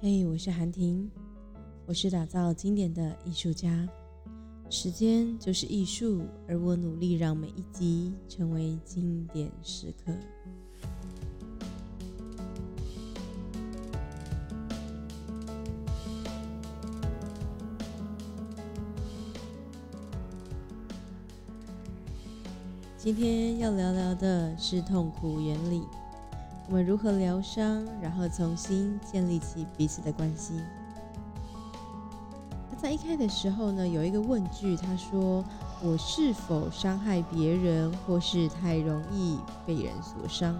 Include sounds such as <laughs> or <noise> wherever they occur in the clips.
嘿，我是韩婷，我是打造经典的艺术家。时间就是艺术，而我努力让每一集成为经典时刻。今天要聊聊的是痛苦原理。我们如何疗伤，然后重新建立起彼此的关系？他在一开的时候呢，有一个问句，他说：“我是否伤害别人，或是太容易被人所伤？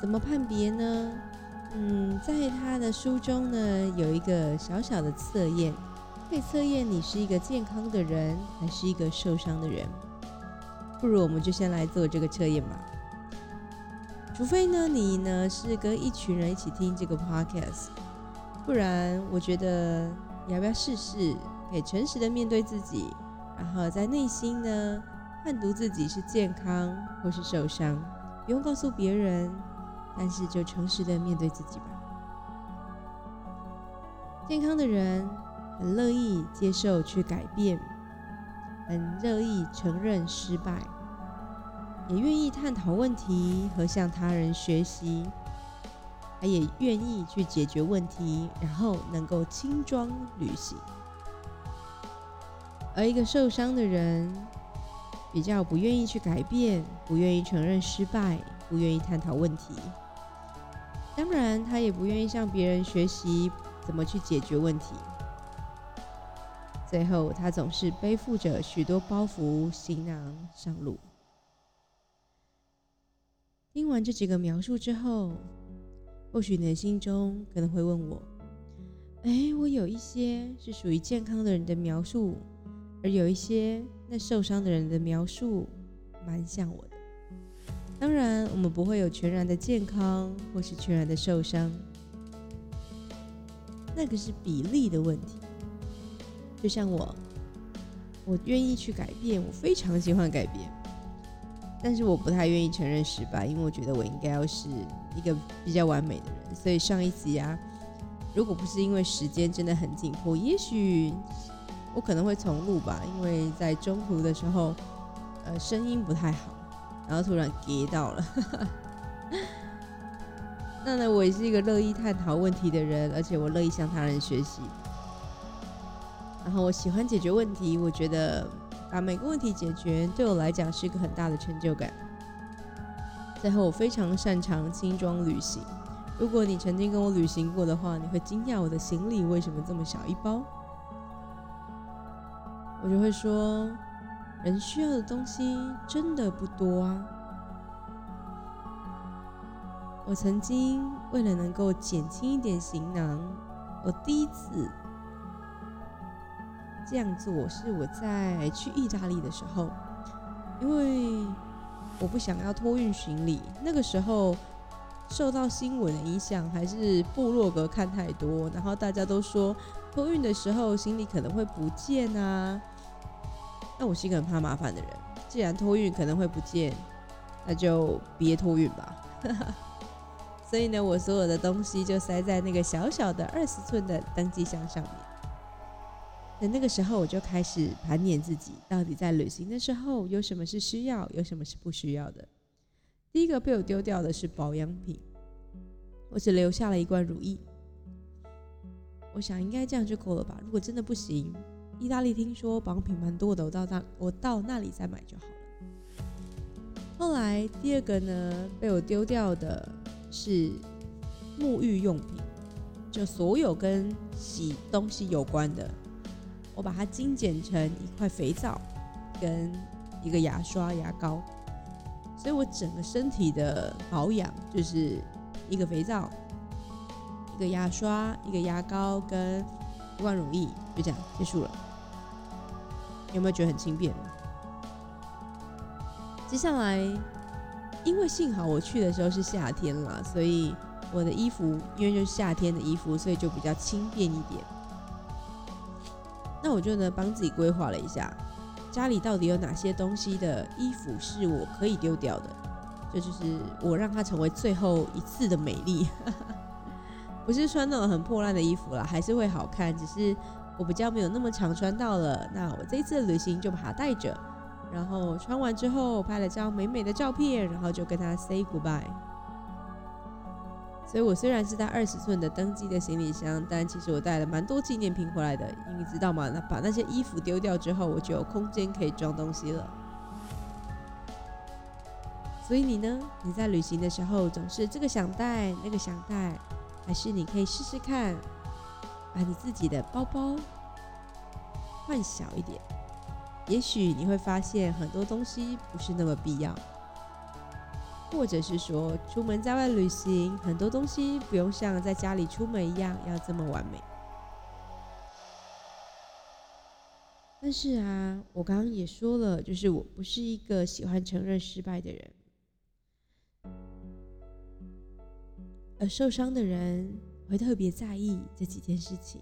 怎么判别呢？”嗯，在他的书中呢，有一个小小的测验，可以测验你是一个健康的人，还是一个受伤的人。不如我们就先来做这个测验吧。除非呢，你呢是跟一群人一起听这个 podcast，不然我觉得你要不要试试，可以诚实的面对自己，然后在内心呢判读自己是健康或是受伤，不用告诉别人，但是就诚实的面对自己吧。健康的人很乐意接受去改变，很乐意承认失败。也愿意探讨问题和向他人学习，他也愿意去解决问题，然后能够轻装旅行。而一个受伤的人，比较不愿意去改变，不愿意承认失败，不愿意探讨问题。当然，他也不愿意向别人学习怎么去解决问题。最后，他总是背负着许多包袱行囊上路。听完这几个描述之后，或许你的心中可能会问我：“哎，我有一些是属于健康的人的描述，而有一些那受伤的人的描述蛮像我的。当然，我们不会有全然的健康或是全然的受伤，那个是比例的问题。就像我，我愿意去改变，我非常喜欢改变。”但是我不太愿意承认失败，因为我觉得我应该要是一个比较完美的人。所以上一集啊，如果不是因为时间真的很紧迫，也许我可能会重录吧，因为在中途的时候，呃，声音不太好，然后突然跌到了。<laughs> 那呢，我也是一个乐意探讨问题的人，而且我乐意向他人学习。然后我喜欢解决问题，我觉得。把每个问题解决，对我来讲是一个很大的成就感。最后，我非常擅长轻装旅行。如果你曾经跟我旅行过的话，你会惊讶我的行李为什么这么小一包。我就会说，人需要的东西真的不多啊。我曾经为了能够减轻一点行囊，我第一次。这样做是我在去意大利的时候，因为我不想要托运行李。那个时候受到新闻的影响，还是部落格看太多，然后大家都说托运的时候行李可能会不见啊。那我是一个很怕麻烦的人，既然托运可能会不见，那就别托运吧。<laughs> 所以呢，我所有的东西就塞在那个小小的二十寸的登机箱上面。在那个时候，我就开始盘点自己到底在旅行的时候有什么是需要，有什么是不需要的。第一个被我丢掉的是保养品，我只留下了一罐乳液。我想应该这样就够了吧？如果真的不行，意大利听说保养品蛮多的，我到那我到那里再买就好了。后来第二个呢，被我丢掉的是沐浴用品，就所有跟洗东西有关的。我把它精简成一块肥皂跟一个牙刷、牙膏，所以我整个身体的保养就是一个肥皂、一个牙刷、一个牙膏跟一罐乳液，就这样结束了。有没有觉得很轻便？接下来，因为幸好我去的时候是夏天了，所以我的衣服因为就是夏天的衣服，所以就比较轻便一点。我就呢帮自己规划了一下，家里到底有哪些东西的衣服是我可以丢掉的，这就是我让它成为最后一次的美丽。<laughs> 不是穿那种很破烂的衣服啦，还是会好看，只是我比较没有那么常穿到了。那我这一次的旅行就把它带着，然后穿完之后拍了张美美的照片，然后就跟他 say goodbye。所以我虽然是带二十寸的登机的行李箱，但其实我带了蛮多纪念品回来的，因为知道吗？那把那些衣服丢掉之后，我就有空间可以装东西了。所以你呢？你在旅行的时候总是这个想带那个想带，还是你可以试试看，把你自己的包包换小一点，也许你会发现很多东西不是那么必要，或者是说出门在外旅行，很多东西不用像在家里出门一样要这么完美。但是啊，我刚刚也说了，就是我不是一个喜欢承认失败的人。而受伤的人会特别在意这几件事情，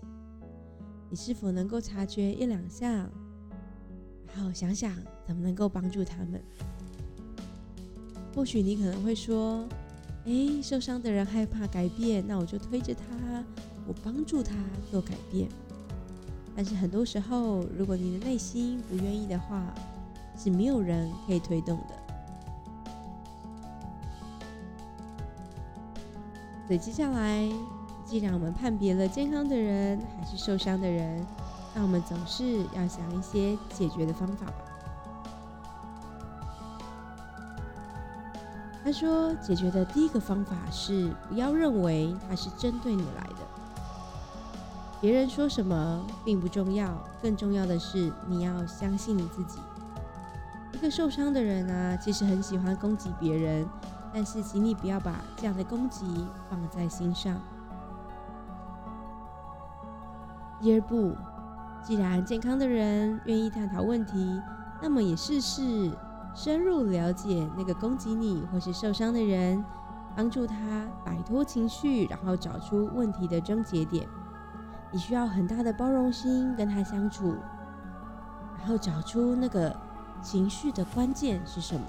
你是否能够察觉一两项，然后想想怎么能够帮助他们？或许你可能会说：“哎，受伤的人害怕改变，那我就推着他，我帮助他做改变。”但是很多时候，如果你的内心不愿意的话，是没有人可以推动的。所以接下来，既然我们判别了健康的人还是受伤的人，那我们总是要想一些解决的方法吧。他说，解决的第一个方法是不要认为他是针对你来的，别人说什么并不重要，更重要的是你要相信你自己。一个受伤的人啊，其实很喜欢攻击别人。但是，请你不要把这样的攻击放在心上。第二步，既然健康的人愿意探讨问题，那么也试试深入了解那个攻击你或是受伤的人，帮助他摆脱情绪，然后找出问题的症结点。你需要很大的包容心跟他相处，然后找出那个情绪的关键是什么。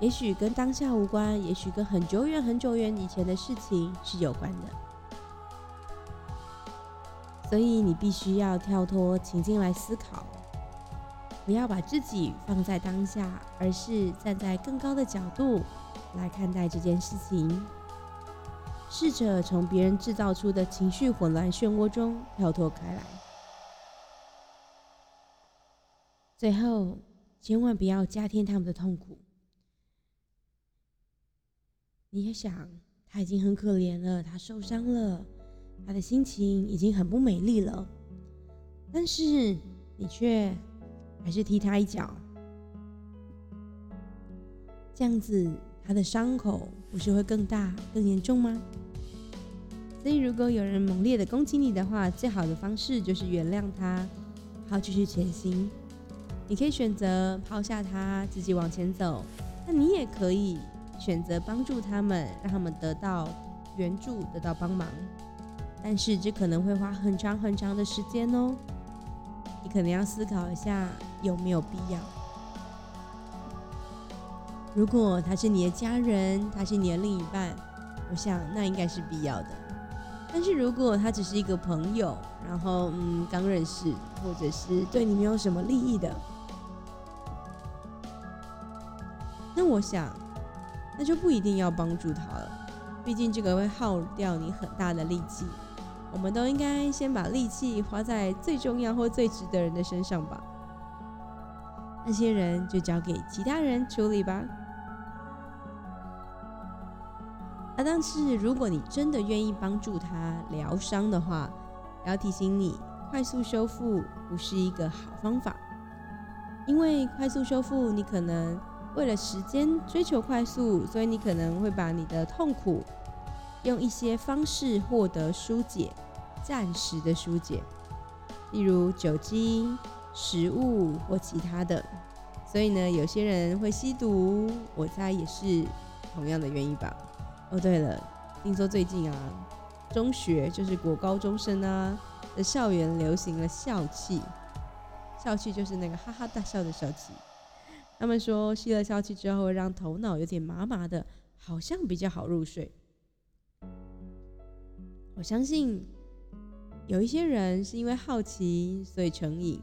也许跟当下无关，也许跟很久远、很久远以前的事情是有关的。所以你必须要跳脱情境来思考，不要把自己放在当下，而是站在更高的角度来看待这件事情，试着从别人制造出的情绪混乱漩涡中跳脱开来。最后，千万不要加添他们的痛苦。你也想，他已经很可怜了，他受伤了，他的心情已经很不美丽了。但是你却还是踢他一脚，这样子他的伤口不是会更大、更严重吗？所以，如果有人猛烈的攻击你的话，最好的方式就是原谅他，好继续前行。你可以选择抛下他，自己往前走，那你也可以。选择帮助他们，让他们得到援助，得到帮忙，但是这可能会花很长很长的时间哦。你可能要思考一下有没有必要。如果他是你的家人，他是你的另一半，我想那应该是必要的。但是如果他只是一个朋友，然后嗯刚认识，或者是对你没有什么利益的，那我想。那就不一定要帮助他了，毕竟这个会耗掉你很大的力气。我们都应该先把力气花在最重要或最值得人的身上吧。那些人就交给其他人处理吧。啊，但是如果你真的愿意帮助他疗伤的话，要提醒你，快速修复不是一个好方法，因为快速修复你可能。为了时间追求快速，所以你可能会把你的痛苦用一些方式获得疏解，暂时的疏解，例如酒精、食物或其他的。所以呢，有些人会吸毒，我猜也是同样的原因吧。哦，对了，听说最近啊，中学就是国高中生啊的校园流行了笑气，笑气就是那个哈哈大笑的笑气。他们说吸了笑气之后，让头脑有点麻麻的，好像比较好入睡。我相信有一些人是因为好奇所以成瘾，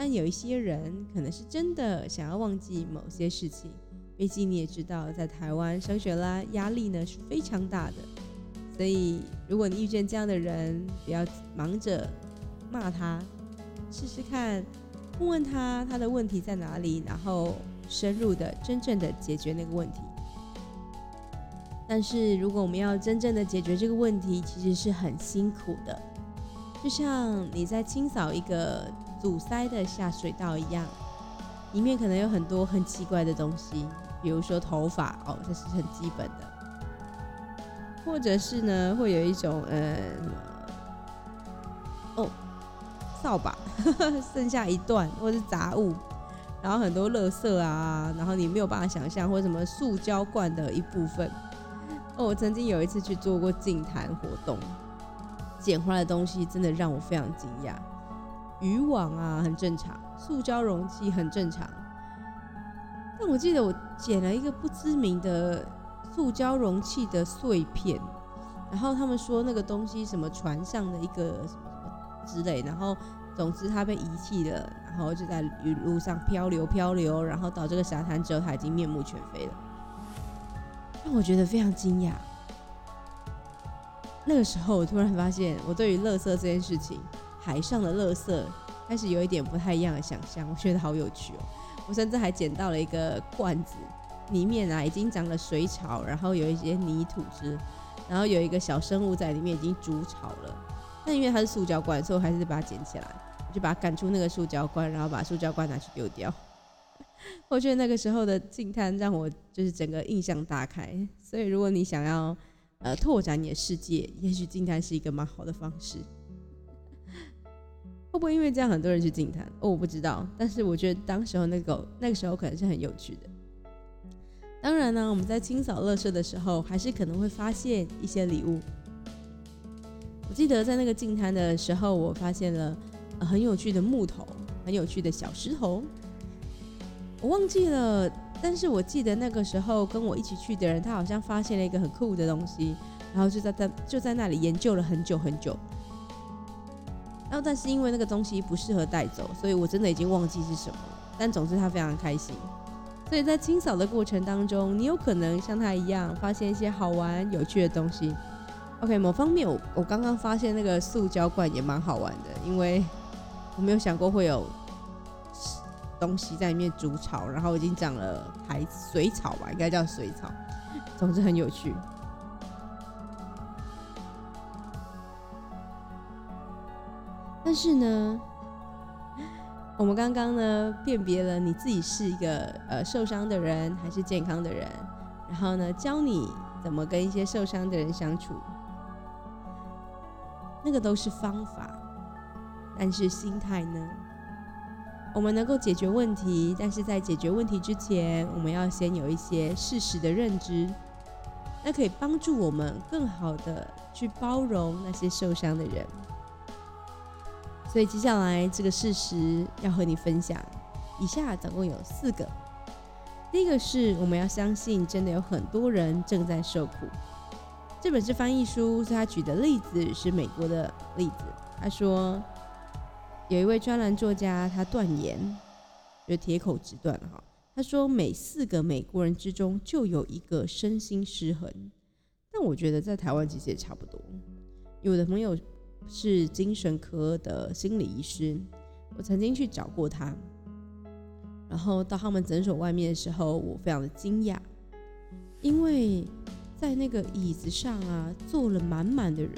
但有一些人可能是真的想要忘记某些事情。毕竟你也知道，在台湾升学啦，压力呢是非常大的。所以如果你遇见这样的人，不要忙着骂他，试试看。问问他他的问题在哪里，然后深入的、真正的解决那个问题。但是如果我们要真正的解决这个问题，其实是很辛苦的，就像你在清扫一个阻塞的下水道一样，里面可能有很多很奇怪的东西，比如说头发哦，这是很基本的，或者是呢，会有一种呃，哦。扫把 <laughs> 剩下一段，或是杂物，然后很多垃圾啊，然后你没有办法想象，或什么塑胶罐的一部分。哦，我曾经有一次去做过净坛活动，捡回来的东西真的让我非常惊讶。渔网啊，很正常；塑胶容器很正常。但我记得我捡了一个不知名的塑胶容器的碎片，然后他们说那个东西什么船上的一个什么什么。之类，然后总之它被遗弃了，然后就在雨路上漂流漂流，然后到这个沙滩之后，它已经面目全非了，让我觉得非常惊讶。那个时候，我突然发现，我对于垃圾这件事情，海上的垃圾开始有一点不太一样的想象，我觉得好有趣哦。我甚至还捡到了一个罐子，里面啊已经长了水草，然后有一些泥土汁，然后有一个小生物在里面已经筑巢了。但因为它是塑胶罐，所以我还是把它捡起来，我就把它赶出那个塑胶罐，然后把塑胶罐拿去丢掉。<laughs> 我觉得那个时候的静滩让我就是整个印象大开。所以如果你想要呃拓展你的世界，也许静滩是一个蛮好的方式。会不会因为这样很多人去静滩？哦，我不知道。但是我觉得当时候那个那个时候可能是很有趣的。当然呢，我们在清扫垃圾的时候，还是可能会发现一些礼物。我记得在那个净滩的时候，我发现了很有趣的木头，很有趣的小石头。我忘记了，但是我记得那个时候跟我一起去的人，他好像发现了一个很酷的东西，然后就在在就在那里研究了很久很久。然后但是因为那个东西不适合带走，所以我真的已经忘记是什么了。但总之他非常开心。所以在清扫的过程当中，你有可能像他一样发现一些好玩有趣的东西。OK，某方面我我刚刚发现那个塑胶罐也蛮好玩的，因为我没有想过会有东西在里面筑巢，然后已经长了海水草吧，应该叫水草，总之很有趣。但是呢，<gasps> 我们刚刚呢辨别了你自己是一个呃受伤的人还是健康的人，然后呢教你怎么跟一些受伤的人相处。那个都是方法，但是心态呢？我们能够解决问题，但是在解决问题之前，我们要先有一些事实的认知，那可以帮助我们更好的去包容那些受伤的人。所以接下来这个事实要和你分享，以下总共有四个。第一个是我们要相信，真的有很多人正在受苦。这本是翻译书，他举的例子是美国的例子。他说，有一位专栏作家，他断言，就铁口直断哈。他说，每四个美国人之中就有一个身心失衡。但我觉得在台湾其实也差不多。有的朋友是精神科的心理医师，我曾经去找过他，然后到他们诊所外面的时候，我非常的惊讶，因为。在那个椅子上啊，坐了满满的人，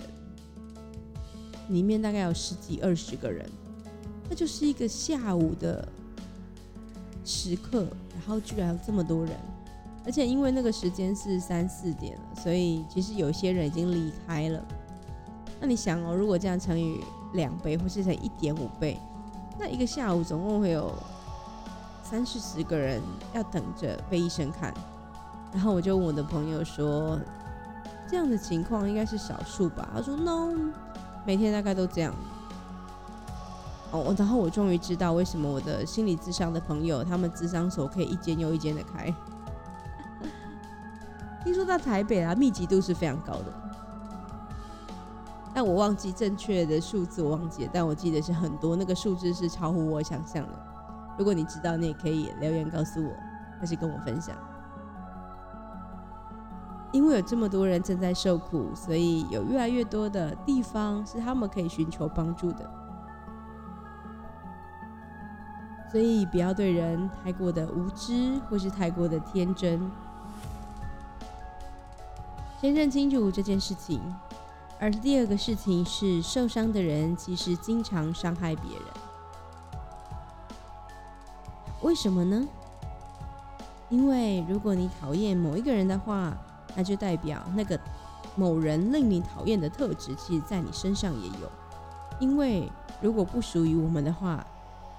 里面大概有十几二十个人，那就是一个下午的时刻，然后居然有这么多人，而且因为那个时间是三四点了，所以其实有些人已经离开了。那你想哦，如果这样乘以两倍，或是乘一点五倍，那一个下午总共会有三四十个人要等着被医生看。然后我就问我的朋友说：“这样的情况应该是少数吧？”他说：“No，每天大概都这样。”哦，然后我终于知道为什么我的心理智商的朋友，他们智商所可以一间又一间的开。<laughs> 听说在台北啊，密集度是非常高的。但我忘记正确的数字，我忘记了，但我记得是很多，那个数字是超乎我想象的。如果你知道，你也可以留言告诉我，或是跟我分享。因为有这么多人正在受苦，所以有越来越多的地方是他们可以寻求帮助的。所以不要对人太过的无知，或是太过的天真。先认清楚这件事情。而第二个事情是，受伤的人其实经常伤害别人。为什么呢？因为如果你讨厌某一个人的话，那就代表那个某人令你讨厌的特质，其实在你身上也有。因为如果不属于我们的话，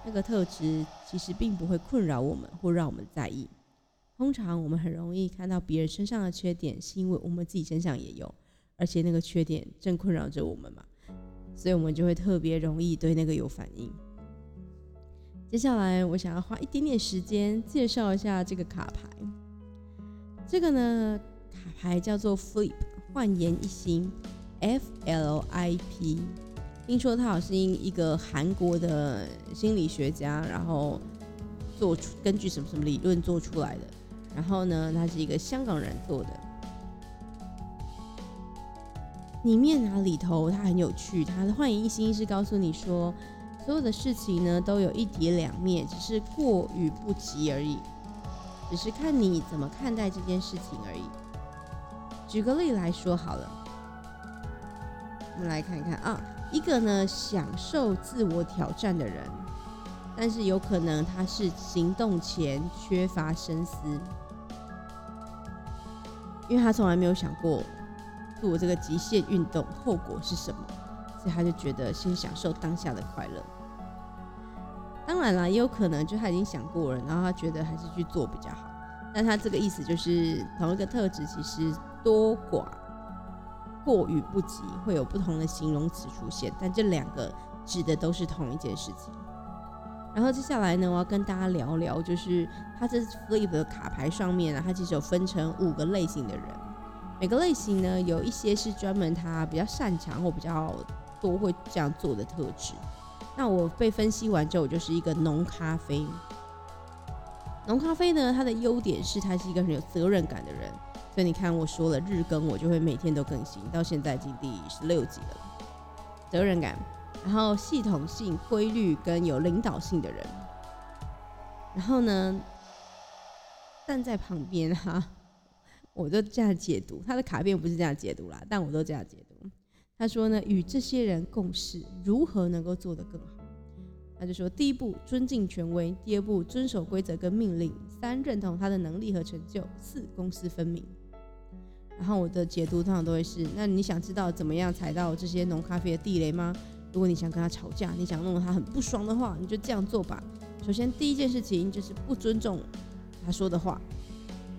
那个特质其实并不会困扰我们或让我们在意。通常我们很容易看到别人身上的缺点，是因为我们自己身上也有，而且那个缺点正困扰着我们嘛，所以我们就会特别容易对那个有反应。接下来，我想要花一点点时间介绍一下这个卡牌。这个呢？卡牌叫做 Flip，焕颜一新，F L I P。听说他好像是一个韩国的心理学家，然后做出根据什么什么理论做出来的。然后呢，他是一个香港人做的。里面啊里头，它很有趣。它的幻影一心是告诉你说，所有的事情呢都有一体两面，只是过与不及而已，只是看你怎么看待这件事情而已。举个例来说好了，我们来看一看啊，一个呢享受自我挑战的人，但是有可能他是行动前缺乏深思，因为他从来没有想过做这个极限运动后果是什么，所以他就觉得先享受当下的快乐。当然啦，也有可能就他已经想过了，然后他觉得还是去做比较好。但他这个意思就是同一个特质其实。多寡、过与不及，会有不同的形容词出现，但这两个指的都是同一件事情。然后接下来呢，我要跟大家聊聊，就是他这 flip 的卡牌上面呢，它其实有分成五个类型的人，每个类型呢，有一些是专门他比较擅长或比较多会这样做的特质。那我被分析完之后，我就是一个浓咖啡。浓咖啡呢，它的优点是它是一个很有责任感的人。所以你看，我说了日更，我就会每天都更新，到现在已经第十六集了。责任感，然后系统性、规律跟有领导性的人。然后呢，站在旁边哈，我都这样解读他的卡片，不是这样解读啦，但我都这样解读。他说呢，与这些人共事，如何能够做得更好？他就说，第一步尊敬权威，第二步遵守规则跟命令，三认同他的能力和成就，四公私分明。然后我的解读通常都会是：那你想知道怎么样踩到这些浓咖啡的地雷吗？如果你想跟他吵架，你想弄得他很不爽的话，你就这样做吧。首先第一件事情就是不尊重他说的话，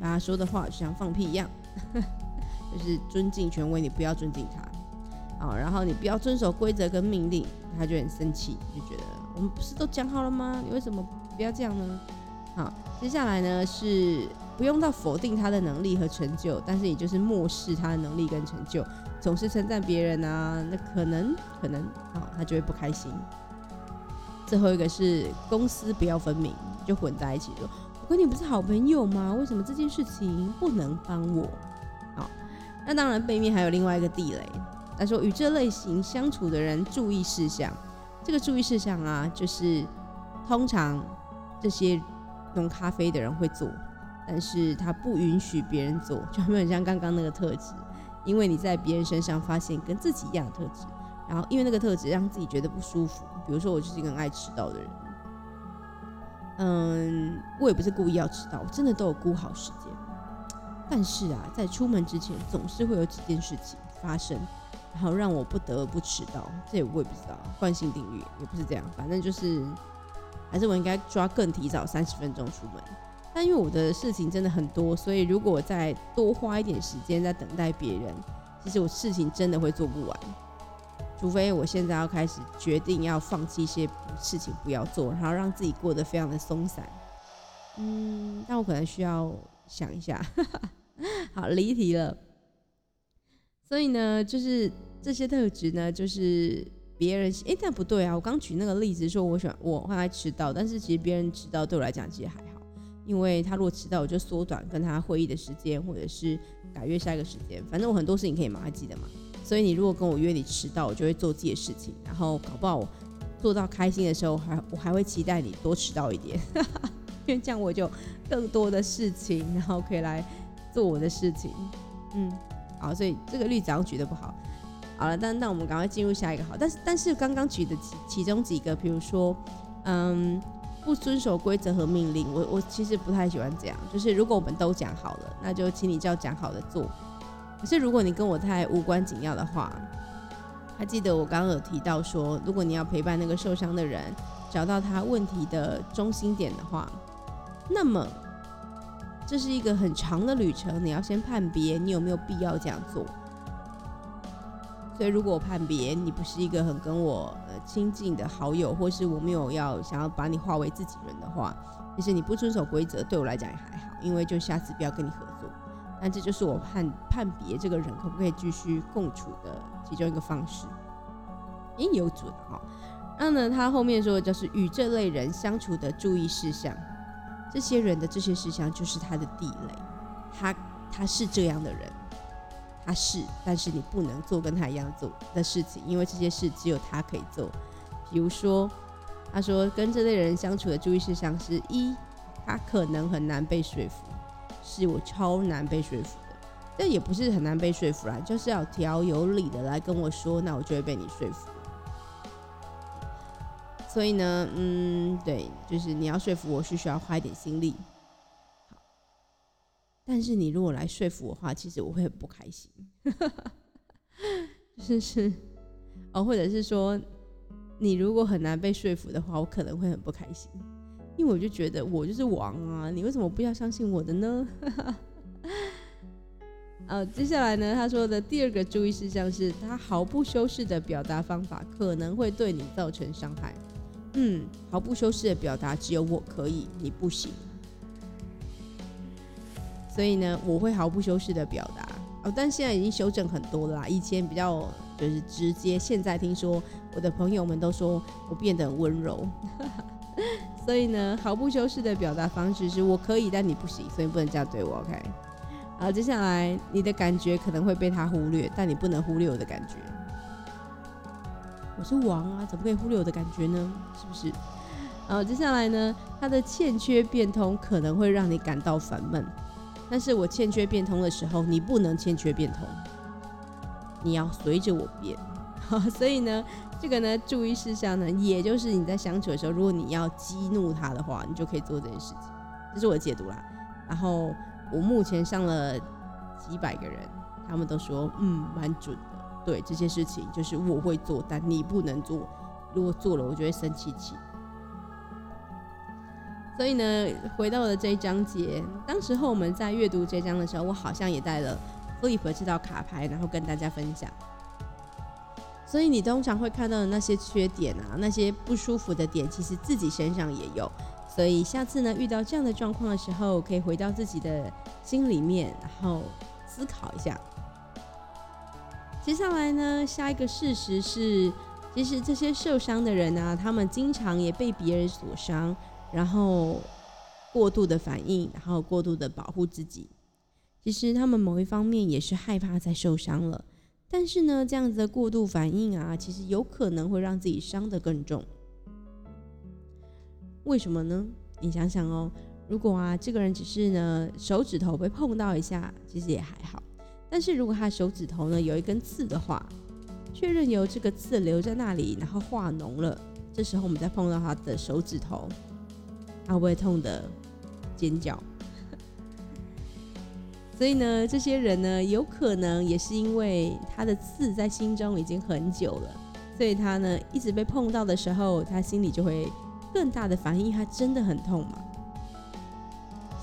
他说的话就像放屁一样，<laughs> 就是尊敬权威，你不要尊敬他。好，然后你不要遵守规则跟命令，他就很生气，就觉得我们不是都讲好了吗？你为什么不要这样呢？好，接下来呢是。不用到否定他的能力和成就，但是你就是漠视他的能力跟成就，总是称赞别人啊，那可能可能啊，他就会不开心。最后一个是公私不要分明，就混在一起说，我跟你不是好朋友吗？为什么这件事情不能帮我？好，那当然背面还有另外一个地雷。他说与这类型相处的人注意事项，这个注意事项啊，就是通常这些弄咖啡的人会做。但是他不允许别人做，就很像刚刚那个特质，因为你在别人身上发现跟自己一样的特质，然后因为那个特质让自己觉得不舒服。比如说我就是一个很爱迟到的人，嗯，我也不是故意要迟到，我真的都有估好时间。但是啊，在出门之前总是会有几件事情发生，然后让我不得不迟到。这也我也不知道，惯性定律也不是这样，反正就是还是我应该抓更提早三十分钟出门。但因为我的事情真的很多，所以如果我再多花一点时间在等待别人，其实我事情真的会做不完。除非我现在要开始决定要放弃一些事情不要做，然后让自己过得非常的松散。嗯，但我可能需要想一下。<laughs> 好，离题了。所以呢，就是这些特质呢，就是别人哎，但不对啊！我刚举那个例子说，我喜欢我会爱迟到，但是其实别人迟到对我来讲其实还好，因为他如果迟到，我就缩短跟他会议的时间，或者是改约下一个时间，反正我很多事情可以马上记得嘛。所以你如果跟我约你迟到，我就会做自己的事情，然后搞不好我做到开心的时候，还我还会期待你多迟到一点，<laughs> 因为这样我就更多的事情，然后可以来做我的事情。嗯，好，所以这个例子举的不好。好了，但那我们赶快进入下一个好。但是但是刚刚举的其中几个，比如说，嗯，不遵守规则和命令，我我其实不太喜欢这样。就是如果我们都讲好了，那就请你照讲好的做。可是如果你跟我太无关紧要的话，还记得我刚刚有提到说，如果你要陪伴那个受伤的人，找到他问题的中心点的话，那么这是一个很长的旅程，你要先判别你有没有必要这样做。所以，如果我判别你不是一个很跟我呃亲近的好友，或是我没有要想要把你化为自己人的话，其实你不遵守规则，对我来讲也还好，因为就下次不要跟你合那这就是我判判别这个人可不可以继续共处的其中一个方式。应有准哈。那呢，他后面说就是与这类人相处的注意事项，这些人的这些事项就是他的地雷，他他是这样的人。他是，但是你不能做跟他一样做的事情，因为这些事只有他可以做。比如说，他说跟这类人相处的注意事项是：一，他可能很难被说服，是我超难被说服的。这也不是很难被说服啦，就是要条有理的来跟我说，那我就会被你说服。所以呢，嗯，对，就是你要说服我是需要花一点心力。但是你如果来说服我的话，其实我会很不开心，<laughs> 是是哦，或者是说你如果很难被说服的话，我可能会很不开心，因为我就觉得我就是王啊，你为什么不要相信我的呢？<laughs> 呃，接下来呢，他说的第二个注意事项是他毫不修饰的表达方法可能会对你造成伤害。嗯，毫不修饰的表达只有我可以，你不行。所以呢，我会毫不修饰的表达哦，但现在已经修正很多了啦。以前比较就是直接，现在听说我的朋友们都说我变得很温柔。<laughs> 所以呢，毫不修饰的表达方式是我可以，但你不行，所以不能这样对我。OK，好，接下来你的感觉可能会被他忽略，但你不能忽略我的感觉。我是王啊，怎么可以忽略我的感觉呢？是不是？好，接下来呢，他的欠缺变通可能会让你感到烦闷。但是我欠缺变通的时候，你不能欠缺变通，你要随着我变。<laughs> 所以呢，这个呢，注意事项呢，也就是你在相处的时候，如果你要激怒他的话，你就可以做这件事情。这是我的解读啦。然后我目前上了几百个人，他们都说，嗯，蛮准的。对这些事情，就是我会做，但你不能做。如果做了，我就会生气气。所以呢，回到了这一章节，当时候我们在阅读这章的时候，我好像也带了 Flip 这道卡牌，然后跟大家分享。所以你通常会看到的那些缺点啊，那些不舒服的点，其实自己身上也有。所以下次呢，遇到这样的状况的时候，可以回到自己的心里面，然后思考一下。接下来呢，下一个事实是，其实这些受伤的人呢，他们经常也被别人所伤。然后过度的反应，然后过度的保护自己，其实他们某一方面也是害怕再受伤了。但是呢，这样子的过度反应啊，其实有可能会让自己伤得更重。为什么呢？你想想哦，如果啊这个人只是呢手指头被碰到一下，其实也还好。但是如果他手指头呢有一根刺的话，确认有这个刺留在那里，然后化脓了，这时候我们再碰到他的手指头。他会痛的尖叫，所以呢，这些人呢，有可能也是因为他的刺在心中已经很久了，所以他呢，一直被碰到的时候，他心里就会更大的反应，他真的很痛嘛，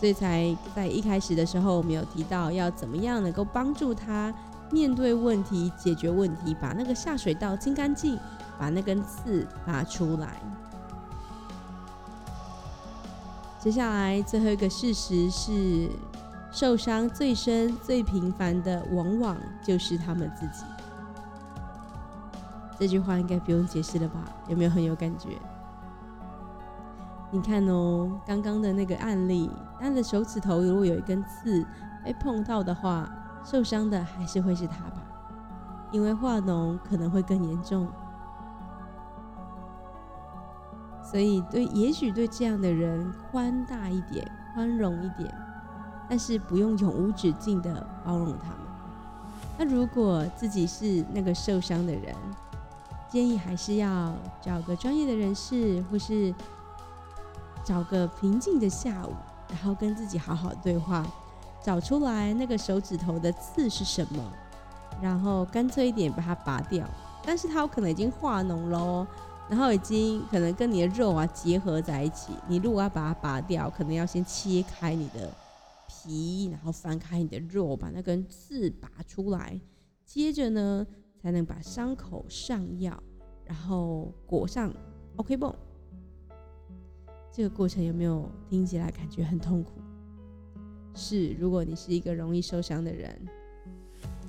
所以才在一开始的时候，我们有提到要怎么样能够帮助他面对问题、解决问题，把那个下水道清干净，把那根刺拔出来。接下来最后一个事实是，受伤最深、最频繁的，往往就是他们自己。这句话应该不用解释了吧？有没有很有感觉？你看哦，刚刚的那个案例，他的手指头如果有一根刺被碰到的话，受伤的还是会是他吧？因为化脓可能会更严重。所以，对，也许对这样的人宽大一点，宽容一点，但是不用永无止境的包容他们。那如果自己是那个受伤的人，建议还是要找个专业的人士，或是找个平静的下午，然后跟自己好好对话，找出来那个手指头的刺是什么，然后干脆一点把它拔掉。但是它有可能已经化脓喽。然后已经可能跟你的肉啊结合在一起，你如果要把它拔掉，可能要先切开你的皮，然后翻开你的肉，把那根刺拔出来，接着呢才能把伤口上药，然后裹上 OK 绷。这个过程有没有听起来感觉很痛苦？是，如果你是一个容易受伤的人，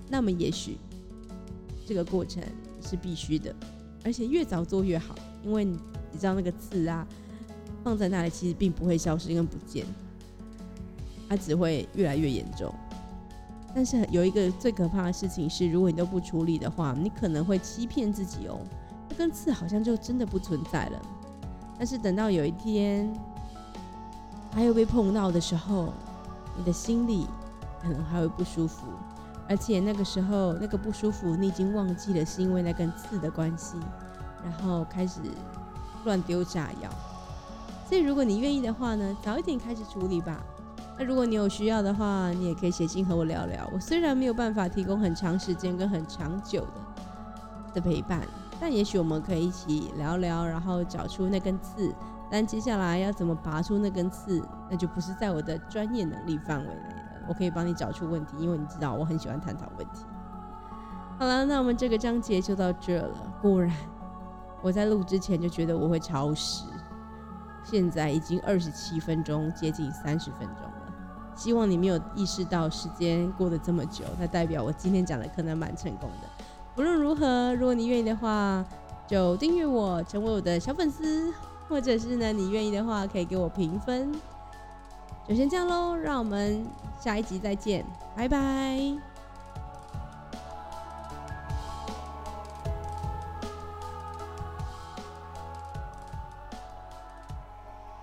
那么也许这个过程是必须的。而且越早做越好，因为你知道那个刺啊，放在那里其实并不会消失跟不见，它只会越来越严重。但是有一个最可怕的事情是，如果你都不处理的话，你可能会欺骗自己哦，那根刺好像就真的不存在了。但是等到有一天，它又被碰到的时候，你的心里可能还会不舒服。而且那个时候，那个不舒服，你已经忘记了是因为那根刺的关系，然后开始乱丢炸药。所以，如果你愿意的话呢，早一点开始处理吧。那如果你有需要的话，你也可以写信和我聊聊。我虽然没有办法提供很长时间跟很长久的的陪伴，但也许我们可以一起聊聊，然后找出那根刺。但接下来要怎么拔出那根刺，那就不是在我的专业能力范围内了。我可以帮你找出问题，因为你知道我很喜欢探讨问题。好了，那我们这个章节就到这了。果然，我在录之前就觉得我会超时，现在已经二十七分钟，接近三十分钟。希望你没有意识到时间过得这么久，那代表我今天讲的可能蛮成功的。不论如何，如果你愿意的话，就订阅我，成为我的小粉丝，或者是呢，你愿意的话，可以给我评分。就先这样喽，让我们下一集再见，拜拜。